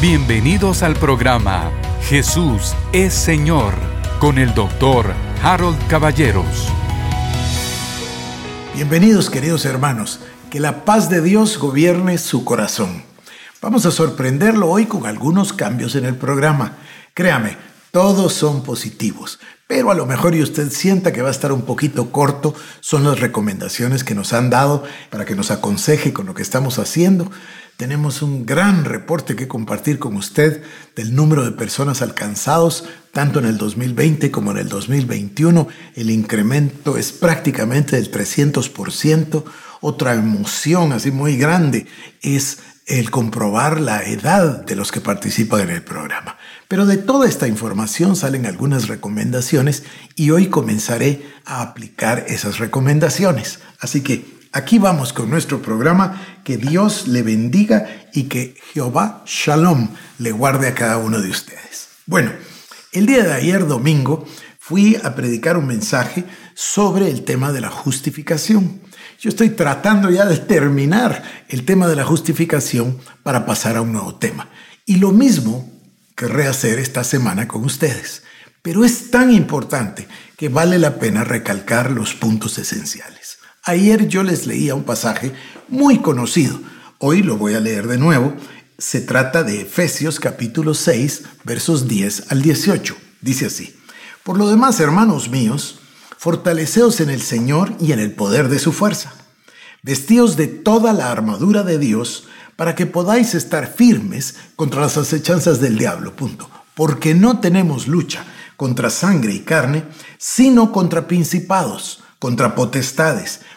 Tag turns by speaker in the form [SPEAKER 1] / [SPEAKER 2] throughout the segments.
[SPEAKER 1] Bienvenidos al programa Jesús es Señor con el doctor Harold Caballeros.
[SPEAKER 2] Bienvenidos queridos hermanos, que la paz de Dios gobierne su corazón. Vamos a sorprenderlo hoy con algunos cambios en el programa. Créame, todos son positivos, pero a lo mejor y usted sienta que va a estar un poquito corto, son las recomendaciones que nos han dado para que nos aconseje con lo que estamos haciendo. Tenemos un gran reporte que compartir con usted del número de personas alcanzados, tanto en el 2020 como en el 2021. El incremento es prácticamente del 300%. Otra emoción así muy grande es el comprobar la edad de los que participan en el programa. Pero de toda esta información salen algunas recomendaciones y hoy comenzaré a aplicar esas recomendaciones. Así que Aquí vamos con nuestro programa. Que Dios le bendiga y que Jehová Shalom le guarde a cada uno de ustedes. Bueno, el día de ayer domingo fui a predicar un mensaje sobre el tema de la justificación. Yo estoy tratando ya de terminar el tema de la justificación para pasar a un nuevo tema. Y lo mismo querré hacer esta semana con ustedes. Pero es tan importante que vale la pena recalcar los puntos esenciales. Ayer yo les leía un pasaje muy conocido. Hoy lo voy a leer de nuevo. Se trata de Efesios capítulo 6, versos 10 al 18. Dice así. Por lo demás, hermanos míos, fortaleceos en el Señor y en el poder de su fuerza. Vestíos de toda la armadura de Dios para que podáis estar firmes contra las acechanzas del diablo. Porque no tenemos lucha contra sangre y carne, sino contra principados, contra potestades,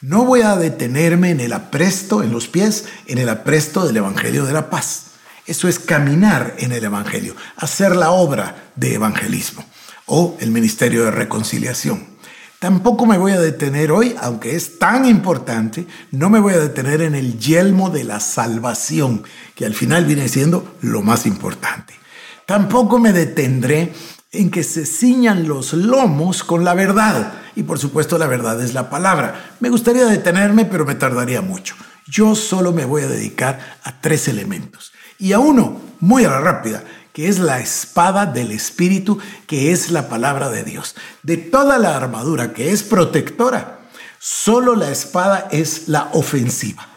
[SPEAKER 2] No voy a detenerme en el apresto, en los pies, en el apresto del Evangelio de la Paz. Eso es caminar en el Evangelio, hacer la obra de evangelismo o el ministerio de reconciliación. Tampoco me voy a detener hoy, aunque es tan importante, no me voy a detener en el yelmo de la salvación, que al final viene siendo lo más importante. Tampoco me detendré en que se ciñan los lomos con la verdad. Y por supuesto la verdad es la palabra. Me gustaría detenerme, pero me tardaría mucho. Yo solo me voy a dedicar a tres elementos. Y a uno, muy a la rápida, que es la espada del Espíritu, que es la palabra de Dios. De toda la armadura que es protectora, solo la espada es la ofensiva.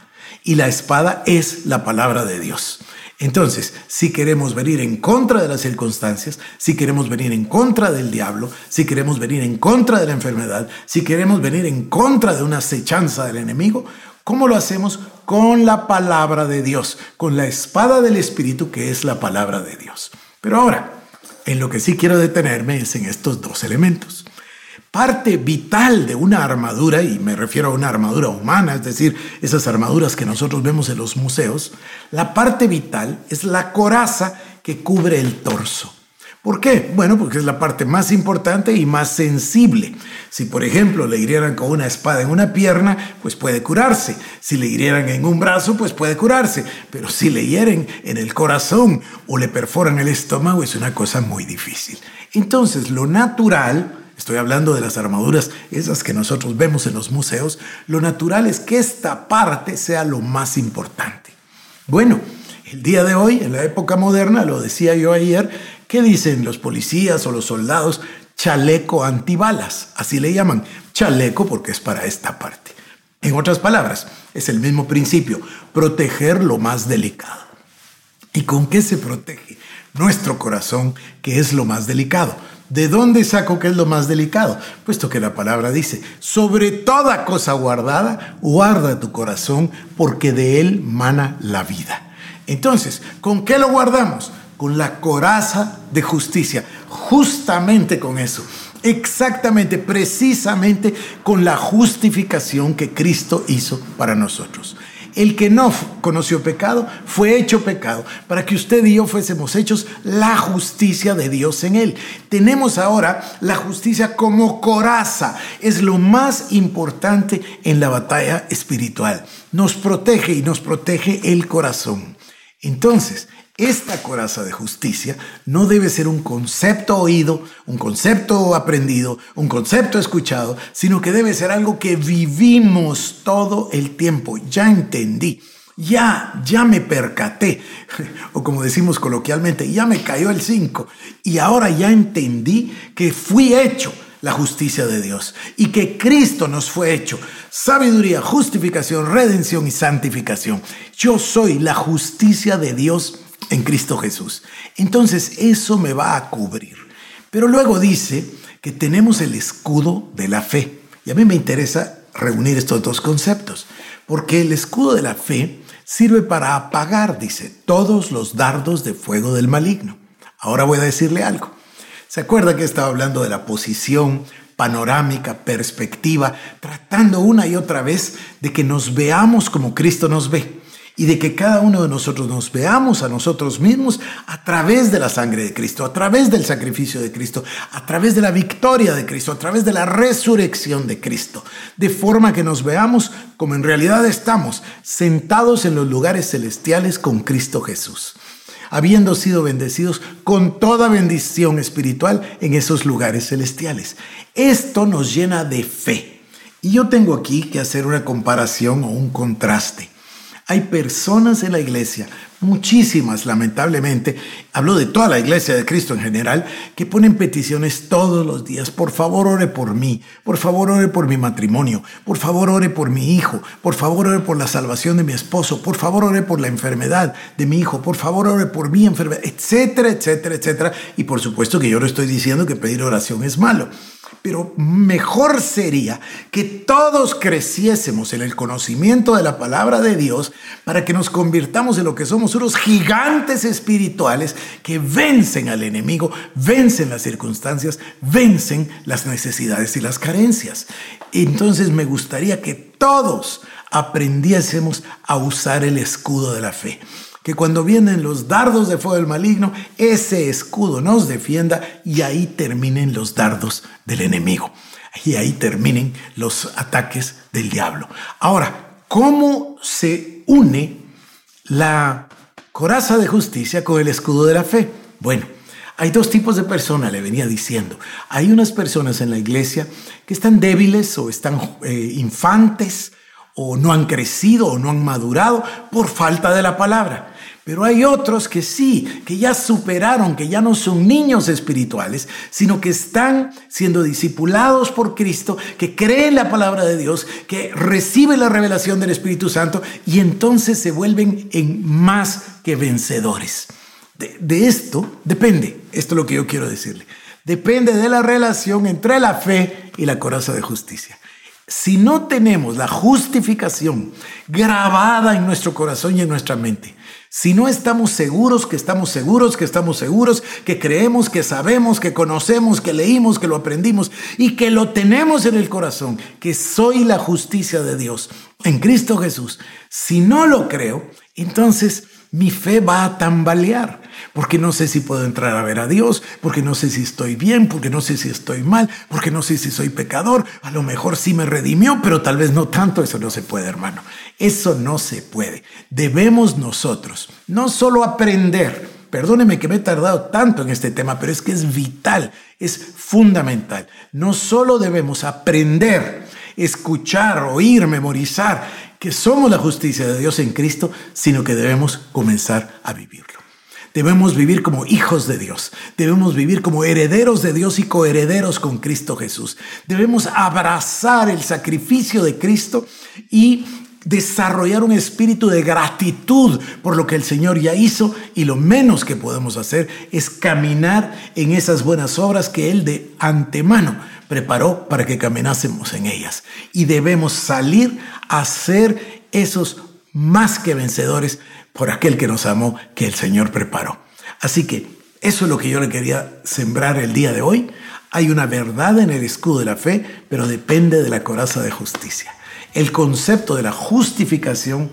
[SPEAKER 2] Y la espada es la palabra de Dios. Entonces, si queremos venir en contra de las circunstancias, si queremos venir en contra del diablo, si queremos venir en contra de la enfermedad, si queremos venir en contra de una acechanza del enemigo, ¿cómo lo hacemos? Con la palabra de Dios, con la espada del Espíritu que es la palabra de Dios. Pero ahora, en lo que sí quiero detenerme es en estos dos elementos parte vital de una armadura, y me refiero a una armadura humana, es decir, esas armaduras que nosotros vemos en los museos, la parte vital es la coraza que cubre el torso. ¿Por qué? Bueno, porque es la parte más importante y más sensible. Si, por ejemplo, le hirieran con una espada en una pierna, pues puede curarse. Si le hirieran en un brazo, pues puede curarse. Pero si le hieren en el corazón o le perforan el estómago, es una cosa muy difícil. Entonces, lo natural Estoy hablando de las armaduras, esas que nosotros vemos en los museos. Lo natural es que esta parte sea lo más importante. Bueno, el día de hoy, en la época moderna, lo decía yo ayer, ¿qué dicen los policías o los soldados? Chaleco antibalas, así le llaman. Chaleco porque es para esta parte. En otras palabras, es el mismo principio, proteger lo más delicado. ¿Y con qué se protege? Nuestro corazón, que es lo más delicado. ¿De dónde saco que es lo más delicado? Puesto que la palabra dice, sobre toda cosa guardada, guarda tu corazón, porque de él mana la vida. Entonces, ¿con qué lo guardamos? Con la coraza de justicia, justamente con eso. Exactamente, precisamente con la justificación que Cristo hizo para nosotros. El que no conoció pecado fue hecho pecado para que usted y yo fuésemos hechos la justicia de Dios en él. Tenemos ahora la justicia como coraza. Es lo más importante en la batalla espiritual. Nos protege y nos protege el corazón. Entonces, esta coraza de justicia no debe ser un concepto oído, un concepto aprendido, un concepto escuchado, sino que debe ser algo que vivimos todo el tiempo. Ya entendí, ya, ya me percaté, o como decimos coloquialmente, ya me cayó el 5 y ahora ya entendí que fui hecho la justicia de Dios y que Cristo nos fue hecho sabiduría, justificación, redención y santificación. Yo soy la justicia de Dios en Cristo Jesús. Entonces eso me va a cubrir. Pero luego dice que tenemos el escudo de la fe. Y a mí me interesa reunir estos dos conceptos, porque el escudo de la fe sirve para apagar, dice, todos los dardos de fuego del maligno. Ahora voy a decirle algo. ¿Se acuerda que estaba hablando de la posición panorámica, perspectiva, tratando una y otra vez de que nos veamos como Cristo nos ve? Y de que cada uno de nosotros nos veamos a nosotros mismos a través de la sangre de Cristo, a través del sacrificio de Cristo, a través de la victoria de Cristo, a través de la resurrección de Cristo, de forma que nos veamos como en realidad estamos, sentados en los lugares celestiales con Cristo Jesús habiendo sido bendecidos con toda bendición espiritual en esos lugares celestiales. Esto nos llena de fe. Y yo tengo aquí que hacer una comparación o un contraste. Hay personas en la iglesia, muchísimas lamentablemente, hablo de toda la iglesia de Cristo en general, que ponen peticiones todos los días. Por favor, ore por mí. Por favor, ore por mi matrimonio. Por favor, ore por mi hijo. Por favor, ore por la salvación de mi esposo. Por favor, ore por la enfermedad de mi hijo. Por favor, ore por mi enfermedad, etcétera, etcétera, etcétera. Y por supuesto que yo no estoy diciendo que pedir oración es malo. Pero mejor sería que todos creciésemos en el conocimiento de la palabra de Dios para que nos convirtamos en lo que somos unos gigantes espirituales que vencen al enemigo, vencen las circunstancias, vencen las necesidades y las carencias. Entonces me gustaría que todos aprendiésemos a usar el escudo de la fe que cuando vienen los dardos de fuego del maligno, ese escudo nos defienda y ahí terminen los dardos del enemigo. Y ahí terminen los ataques del diablo. Ahora, ¿cómo se une la coraza de justicia con el escudo de la fe? Bueno, hay dos tipos de personas, le venía diciendo. Hay unas personas en la iglesia que están débiles o están eh, infantes o no han crecido o no han madurado por falta de la palabra. Pero hay otros que sí, que ya superaron, que ya no son niños espirituales, sino que están siendo discipulados por Cristo, que creen la palabra de Dios, que reciben la revelación del Espíritu Santo y entonces se vuelven en más que vencedores. De, de esto depende, esto es lo que yo quiero decirle, depende de la relación entre la fe y la coraza de justicia. Si no tenemos la justificación grabada en nuestro corazón y en nuestra mente, si no estamos seguros, que estamos seguros, que estamos seguros, que creemos, que sabemos, que conocemos, que leímos, que lo aprendimos y que lo tenemos en el corazón, que soy la justicia de Dios en Cristo Jesús, si no lo creo, entonces mi fe va a tambalear, porque no sé si puedo entrar a ver a Dios, porque no sé si estoy bien, porque no sé si estoy mal, porque no sé si soy pecador, a lo mejor sí me redimió, pero tal vez no tanto, eso no se puede, hermano, eso no se puede. Debemos nosotros no solo aprender, perdóneme que me he tardado tanto en este tema, pero es que es vital, es fundamental, no solo debemos aprender, escuchar, oír, memorizar, que somos la justicia de Dios en Cristo, sino que debemos comenzar a vivirlo. Debemos vivir como hijos de Dios. Debemos vivir como herederos de Dios y coherederos con Cristo Jesús. Debemos abrazar el sacrificio de Cristo y desarrollar un espíritu de gratitud por lo que el Señor ya hizo y lo menos que podemos hacer es caminar en esas buenas obras que Él de antemano preparó para que caminásemos en ellas. Y debemos salir a ser esos más que vencedores por aquel que nos amó, que el Señor preparó. Así que eso es lo que yo le quería sembrar el día de hoy. Hay una verdad en el escudo de la fe, pero depende de la coraza de justicia. El concepto de la justificación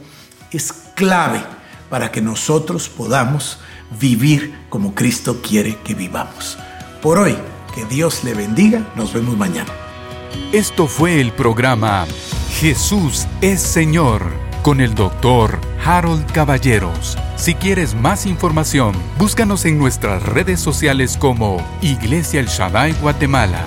[SPEAKER 2] es clave para que nosotros podamos vivir como Cristo quiere que vivamos. Por hoy, que Dios le bendiga. Nos vemos mañana.
[SPEAKER 1] Esto fue el programa Jesús es Señor con el doctor Harold Caballeros. Si quieres más información, búscanos en nuestras redes sociales como Iglesia El Shaddai Guatemala